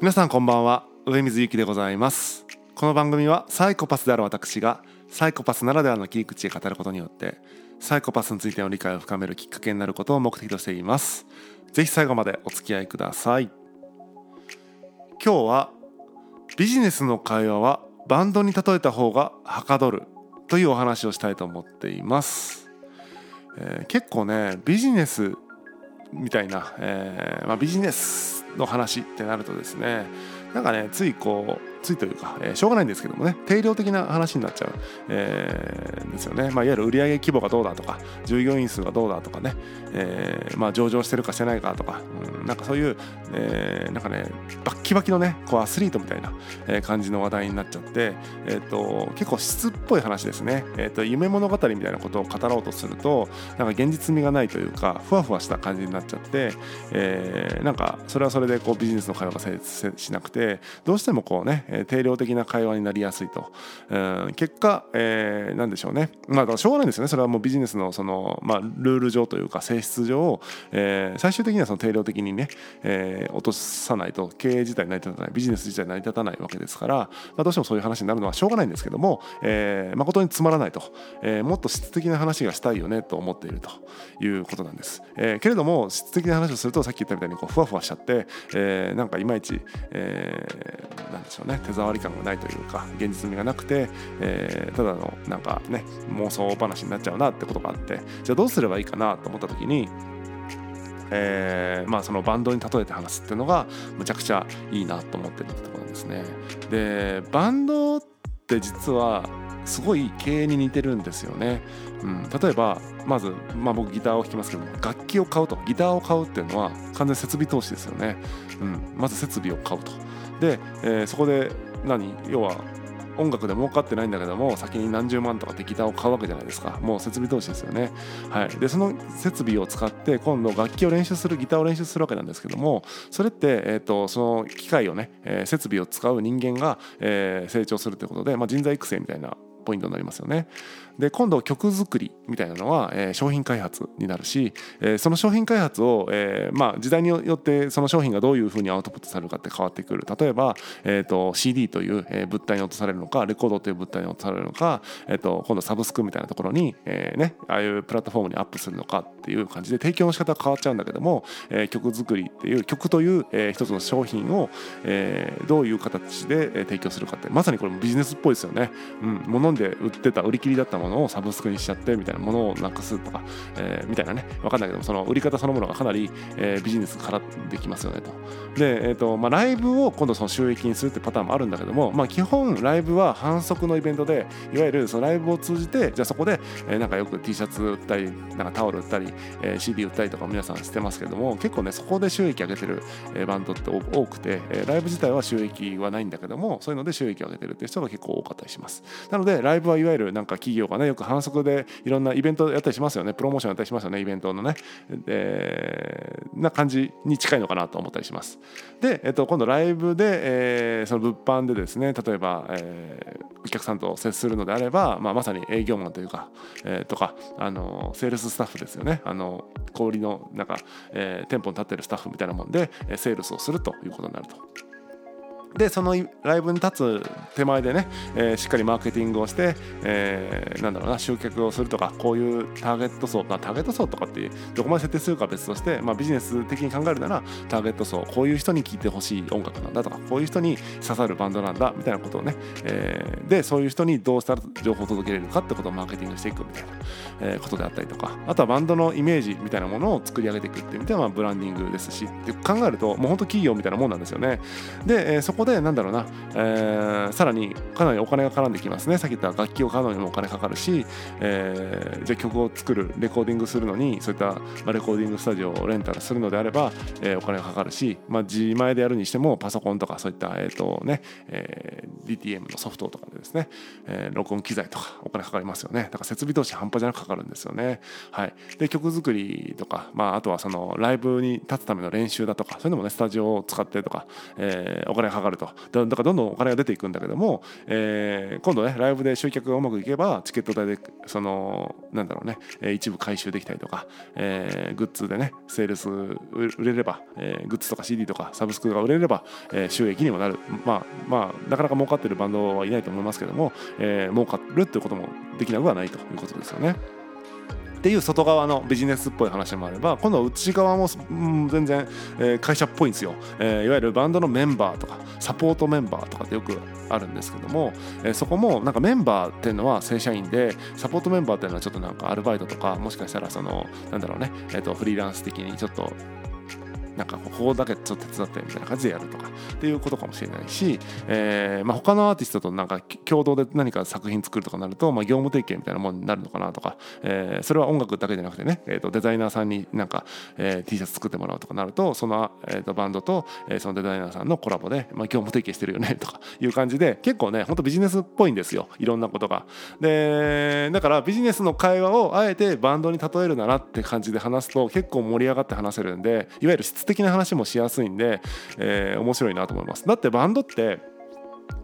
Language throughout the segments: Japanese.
皆さんこんばんは。上水ゆきでございます。この番組はサイコパスである私がサイコパスならではの切り口で語ることによってサイコパスについての理解を深めるきっかけになることを目的としています。ぜひ最後までお付き合いください。今日はビジネスの会話はバンドに例えた方がはかどるというお話をしたいと思っています、えー、結構ねビジネスみたいな、えーまあ、ビジネスの話ってなるとですねなんかねついこうついというか、えー、しょうがないんですけどもね。定量的な話になっちゃう、えー、ですよね、まあ、いわゆる売上規模がどうだとか従業員数がどうだとかね、えーまあ、上場してるかしてないかとか、うん、なんかそういう、えー、なんかねバッキバキのねこうアスリートみたいな感じの話題になっちゃって、えーと、結構質っぽい話ですね、えーと、夢物語みたいなことを語ろうとするとなんか現実味がないというかふわふわした感じになっちゃって、えー、なんかそれはそれでこうビジネスの会話が成立しなくてどうしてもこうねえ定量的な会話になりやすいと、うん、結果、えー、何でしょうね。まあしょうがないんですよね。それはもうビジネスのその、まあ、ルール上というか性質上、えー、最終的にはその定量的にね、えー、落とさないと経営自体成り立たないビジネス自体成り立たないわけですから、まあ、どうしてもそういう話になるのはしょうがないんですけども、えー、誠につまらないと、え、もっと質的な話がしたいよねと思っているということなんです、え、けれども質的な話をするとさっき言ったみたいにこうふわふわしちゃって、え、なんかいまいち、えー、なんでしょうね。手触り感がないというか現実味がなくて、えー、ただのなんかね妄想話になっちゃうなってことがあってじゃあどうすればいいかなと思った時にえー、まあそのバンドに例えて話すっていうのがむちゃくちゃいいなと思ってるってところなんですね。でバンドって実はすごい経営に似てるんですよね。うん、例えばまず、まあ、僕ギターを弾きますけども楽器を買うとギターを買うっていうのは完全設備投資ですよね。うん、まず設備を買うと。で、えー、そこで何？要は音楽で儲かってないんだけども先に何十万とかってギターを買うわけじゃないですか。もう設備投資ですよね。はい。でその設備を使って今度楽器を練習するギターを練習するわけなんですけどもそれって、えーと、その機械をね、えー、設備を使う人間が、えー、成長するということで、まあ、人材育成みたいなポイントになりますよね。で今度曲作りみたいなのは、えー、商品開発になるし、えー、その商品開発を、えーまあ、時代によってその商品がどういうふうにアウトプットされるかって変わってくる例えば、えーと、CD という、えー、物体に落とされるのかレコードという物体に落とされるのか、えーと、今度サブスクみたいなところに、えーね、ああいうプラットフォームにアップするのかっていう感じで提供の仕方が変わっちゃうんだけども、えー、曲作りっていう曲という、えー、一つの商品を、えー、どういう形で提供するかってまさにこれもビジネスっぽいですよね。うん、物で売ってた売り切りだったものをサブスクにしちゃってみたいなものをなくすとか、えー、みたいなね分かんないけどその売り方そのものがかなり、えー、ビジネスからできますよねと。で、えーとまあ、ライブを今度その収益にするってパターンもあるんだけども、まあ、基本ライブは反則のイベントでいわゆるそのライブを通じてじゃあそこで、えー、なんかよく T シャツ売ったりなんかタオル売ったり、えー、CD 売ったりとか皆さんしてますけども結構ねそこで収益上げてる、バンドって多くて、えー、ライブ自体は収益はないんだけどもそういうので収益を上げてるっていう人が結構多かったりします。なのでライブはいわゆるなんか企業がねよく反則でいろんなイベントやったりしますよね。プロモーションやったりしますよねイベントのね、えー、な感じに近いのかなと思ったりします。で、えっと、今度ライブで、えー、その物販でですね例えば、えー、お客さんと接するのであれば、まあ、まさに営業マンというか、えー、とかあのセールススタッフですよね。あの小売のなんか、えー、店舗に立ってるスタッフみたいなもんでセールスをするということになると。でそのライブに立つ手前でね、えー、しっかりマーケティングをして、えー、なんだろうな集客をするとかこういうターゲット層、まあ、ターゲット層とかっていうどこまで設定するかは別として、まあ、ビジネス的に考えるならターゲット層こういう人に聴いてほしい音楽なんだとかこういう人に刺さるバンドなんだみたいなことをね、えー、でそういう人にどうしたら情報を届けれるかってことをマーケティングしていくみたいな、えことであったりとかあとはバンドのイメージみたいなものを作り上げていくっていう意味ではブランディングですしって考えるともう本当企業みたいなもんなんですよね。で、えそこでなんだろうな、えー、さらにかなりお金が絡んできますね。さっき言った楽器を買うのにもお金かかるし、えー、じゃあ曲を作るレコーディングするのにそういった、ま、レコーディングスタジオをレンタルするのであれば、えー、お金がかかるし、まあ、自前でやるにしてもパソコンとかそういった、えーとねえー、DTM のソフトとかでですね、えー、録音機材とかお金かかりますよね。だから設備投資半端じゃなくかかるんですよね、はい、で曲作りとか、まあ、あとはそのライブに立つための練習だとかそういうのもねスタジオを使ってとか、えー、お金かかるがるとだからどんどんお金が出ていくんだけども、えー、今度ねライブで集客がうまくいけばチケット代でそのなんだろうね一部回収できたりとか、えー、グッズでねセールス売れれば、えー、グッズとか CD とかサブスクが売れれば、えー、収益にもなるまあまあなかなか儲かってるバンドはいないと思いますけども、えー、儲かるっていうこともできなくはないということですよね。っていう外側のビジネスっぽい話もあれば今度は内側も、ん、全然、え、会社っぽいんですよ、え、いわゆるバンドのメンバーとかサポートメンバーとかってよくあるんですけども、え、そこもなんかメンバーっていうのは正社員でサポートメンバーっていうのはちょっとなんかアルバイトとかもしかしたらそのなんだろうね、えー、とフリーランス的にちょっとなんかここだけちょっと手伝ってみたいな感じでやるとかっていうことかもしれないし、えーまあ、他のアーティストとなんか共同で何か作品作るとかなると、まあ、業務提携みたいなものになるのかなとか、えー、それは音楽だけじゃなくてね、えー、とデザイナーさんになんか、えー、T シャツ作ってもらうとかなるとその、えー、とバンドと、えー、そのデザイナーさんのコラボで、まあ、業務提携してるよねとかいう感じで結構ねほんとビジネスっぽいんですよいろんなことが。でだからビジネスの会話をあえてバンドに例えるならって感じで話すと結構盛り上がって話せるんでいわゆる質的な話もしやすいんで、えー、面白いなと思います。だってバンドって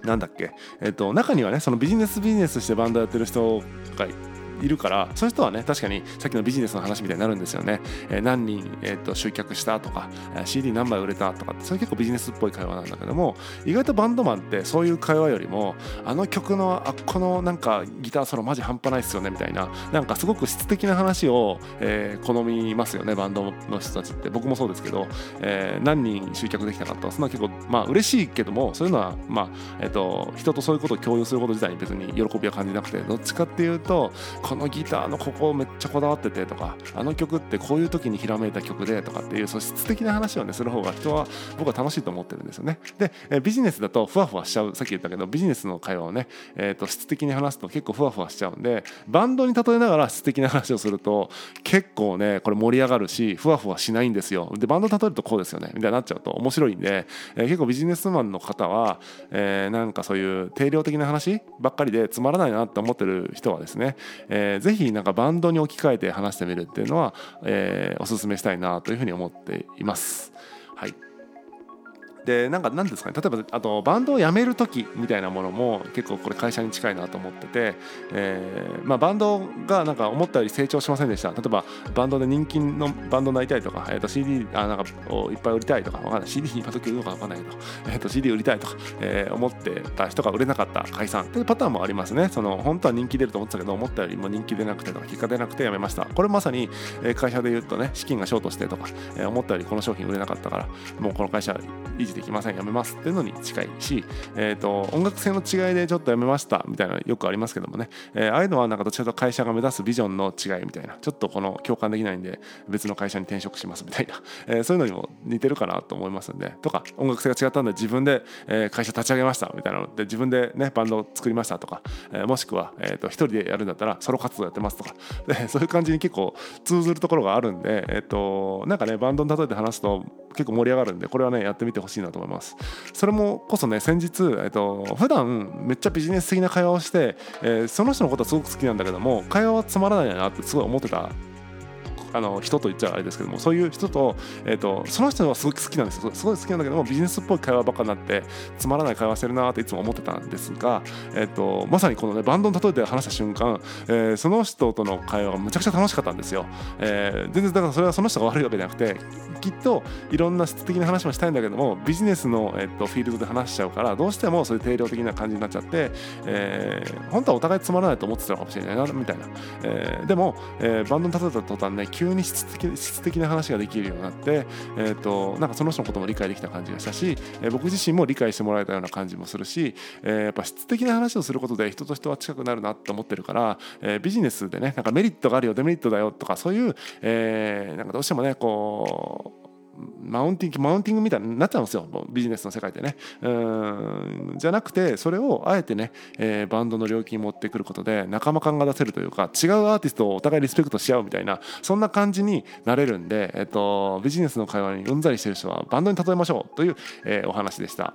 なんだっけ？えっ、と中にはねそのビジネスビジネスしてバンドやってる人がいいるからそういう人はね確かにさっきのビジネスの話みたいになるんですよね、えー、何人、えーと、集客したとか CD 何枚売れたとかそれ結構ビジネスっぽい会話なんだけども意外とバンドマンってそういう会話よりもあの曲のあこのなんかギターソロマジ半端ないっすよねみたいななんかすごく質的な話を、えー、好みますよねバンドの人たちって。僕もそうですけど、えー、何人集客できたかとそんな結構まあ嬉しいけどもそういうのはまあえっ、ー、と人とそういうことを共有すること自体に別に喜びは感じなくてどっちかっていうとこのギターのここめっちゃこだわっててとかあの曲ってこういう時にひらめいた曲でとかっていう素質的な話をねする方が人は僕は楽しいと思ってるんですよね。で、えビジネスだとふわふわしちゃう。さっき言ったけどビジネスの会話をね、えー、と質的に話すと結構ふわふわしちゃうんでバンドに例えながら質的な話をすると結構ねこれ盛り上がるしふわふわしないんですよ。でバンド例えるとこうですよね。みたいになっちゃうと面白いんで、え、結構ビジネスマンの方は、えー、なんかそういう定量的な話ばっかりでつまらないなって思ってる人はですね、ー、ぜひなんかバンドに置き換えて話してみるっていうのは、えー、おすすめしたいなというふうに思っています。はいでなんか何ですかね。例えばあとバンドを辞める時みたいなものも結構これ会社に近いなと思ってて、えーまあ、バンドがなんか思ったより成長しませんでした。例えばバンドで人気のバンドになりたいとか、えー、と CD あなんかをいっぱい売りたいとかわかんない。CD に今時売るのかわかんないけど、えー、と CD 売りたいとか、えー、思ってた人が売れなかった解散。っていうパターンもありますね。その本当は人気出ると思ってたけど思ったよりも人気出なくてとか結果出なくて辞めました。これまさに会社で言うとね資金がショートしてとか、えー、思ったよりこの商品売れなかったからもうこの会社維持できません辞めますっていうのに近いし、えーと、音楽性の違いでちょっとやめましたみたいなよくありますけどもね、えー、ああいうのはなんかどちらかと会社が目指すビジョンの違いみたいなちょっとこの共感できないんで別の会社に転職しますみたいな、えー、そういうのにも似てるかなと思いますんでとか音楽性が違ったんで自分で、え会社立ち上げましたみたいなので自分でねバンドを作りましたとか、えー、もしくは、えーと、一人でやるんだったらソロ活動やってますとか。でそういう感じに結構通ずるところがあるんで、えーと、なんかねバンドに例えて話すと結構盛り上がるんでこれはねやってみてほしいなと思います。それもこそね先日、えっと普段めっちゃビジネス的な会話をして、えー、その人のことはすごく好きなんだけども会話はつまらないなってすごい思ってたあの人と言っちゃあれですけどもそういう人と,、えーと、その人はすごく好きなんですすごい好きなんだけどもビジネスっぽい会話ばっかになってつまらない会話してるなっていつも思ってたんですが、えーと、まさにこのねバンドの例えで話した瞬間、えー、その人との会話がむちゃくちゃ楽しかったんですよ、えー、全然だからそれはその人が悪いわけじゃなくてきっといろんな質的な話もしたいんだけどもビジネスの、えーと、フィールドで話しちゃうからどうしてもそういう定量的な感じになっちゃって、えー、本当はお互いつまらないと思ってたのかもしれないなみたいな、えー、でも、えー、バンドに例えた途端ね急に質的質的な話ができるようになって、えーと、なんかその人のことも理解できた感じがしたし、えー、僕自身も理解してもらえたような感じもするし、えー、やっぱ質的な話をすることで人と人は近くなるなと思ってるから、えー、ビジネスでねなんかメリットがあるよデメリットだよとかそういう、えー、なんかどうしてもねこうマウンティングマウンティングみたいになっちゃうんですよ。ビジネスの世界でね。うん。じゃなくてそれをあえてね、えー、バンドの領域に持ってくることで仲間感が出せるというか違うアーティストをお互いリスペクトし合うみたいなそんな感じになれるんで、えーと、ビジネスの会話にうんざりしてる人はバンドに例えましょうという、えー、お話でした。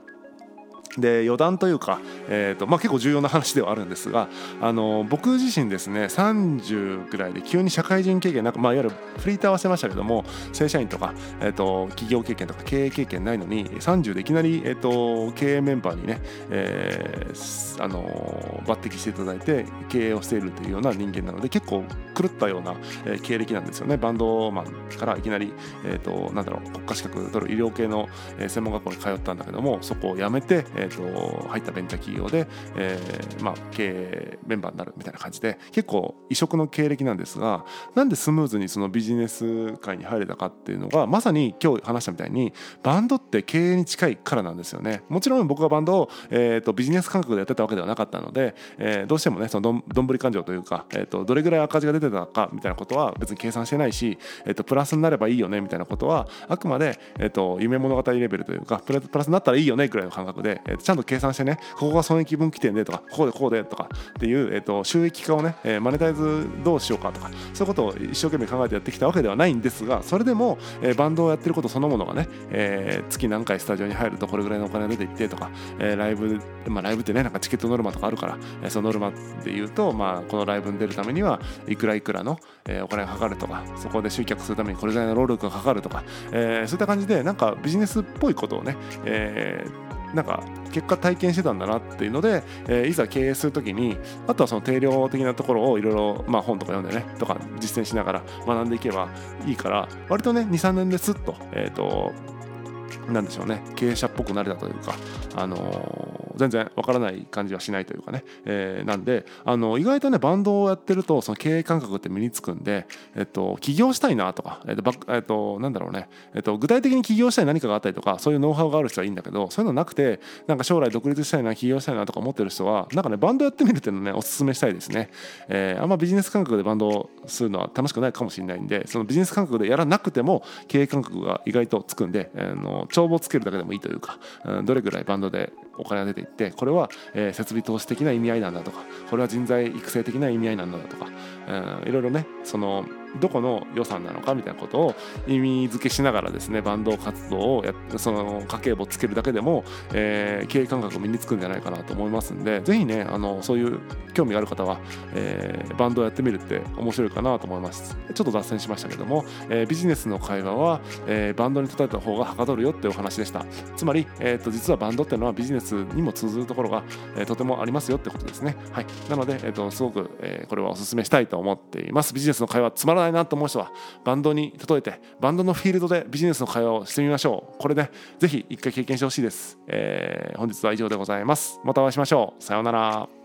で余談というか、えーとまあ、結構重要な話ではあるんですがあの僕自身ですね30ぐらいで急に社会人経験なんか、まあ、いわゆるフリーターはしてましたけども正社員とか、えーと、企業経験とか経営経験ないのに30でいきなり、えーと、経営メンバーにね、えー、あの抜擢していただいて経営をしているというような人間なので結構狂ったような、え、経歴なんですよね。バンドマンからいきなり、えーと、なんだろう国家資格取る医療系の、専門学校に通ったんだけどもそこを辞めて、えーと、入ったベンチャー企業で、えーまあ、経営メンバーになるみたいな感じで結構異色の経歴なんですがなんでスムーズにそのビジネス界に入れたかっていうのがまさに今日話したみたいにバンドって経営に近いからなんですよね。もちろん僕がバンドを、えーと、ビジネス感覚でやってたわけではなかったので、えー、どうしてもねそのどんぶり勘定というか、えーと、どれぐらい赤字が出てたかみたいなことは別に計算してないし、えーと、プラスになればいいよねみたいなことはあくまで、えー、と夢物語レベルというかプラスになったらいいよねぐらいの感覚で、えー、ちゃんと計算してねここが損益分岐点でとかここでこうでとかっていう、えー、と収益化をね、えー、マネタイズどうしようかとかそういうことを一生懸命考えてやってきたわけではないんですがそれでも、えー、バンドをやってることそのものがね、えー、月何回スタジオに入るとこれぐらいのお金が出ていってとか、えー、ライブ、まあ、ライブってねなんかチケットノルマとかあるから、えー、そのノルマで言うと、まあ、このライブに出るためにはいくらいくらの、えー、お金がかかるとかそこで集客するためにこれぐらいの労力がかかるとか、えー、そういった感じでなんかビジネスっぽいことをね、えーなんか結果体験してたんだなっていうので、えー、いざ経営する時にあとはその定量的なところをいろいろ本とか読んでねとか実践しながら学んでいけばいいから割とね23年ですっと,、えーとなんでしょうね経営者っぽくなれたというか、あの、全然わからない感じはしないというかね、えー、なんで、あの意外とねバンドをやってるとその経営感覚って身につくんで、えっと、起業したいなとか、えっとえっと、なんだろうね、えっと、具体的に起業したい何かがあったりとかそういうノウハウがある人はいいんだけどそういうのなくてなんか将来独立したいな起業したいなとか思ってる人はなんかねバンドやってみるっていうのねおすすめしたいですね、えー、あんまビジネス感覚でバンドをするのは楽しくないかもしれないんでそのビジネス感覚でやらなくても経営感覚が意外とつくんで、あの帳簿つけるだけでもいいというか、うん、どれぐらいバンドでお金が出ていってこれは、え、設備投資的な意味合いなんだとかこれは人材育成的な意味合いなんだとか、うん、いろいろねそのどこの予算なのかみたいなことを意味付けしながらですねバンド活動をやその家計簿つけるだけでも、えー、経営感覚身につくんじゃないかなと思いますんでぜひねあのそういう興味がある方は、えー、バンドをやってみるって面白いかなと思います。ちょっと脱線しましたけども、えー、ビジネスの会話は、えー、バンドに例えた方がはかどるよってお話でした。つまり、えーと、実はバンドっていうのはビジネスにも通ずるところが、えー、とてもありますよってことですね。はい。なので、えーと、すごく、えー、これはお勧めしたいと思っています。ビジネスの会話つまらないなと思う人はバンドに例えてバンドのフィールドでビジネスの会話をしてみましょう。これねぜひ一回経験してほしいです、えー、本日は以上でございます。またお会いしましょう。さようなら。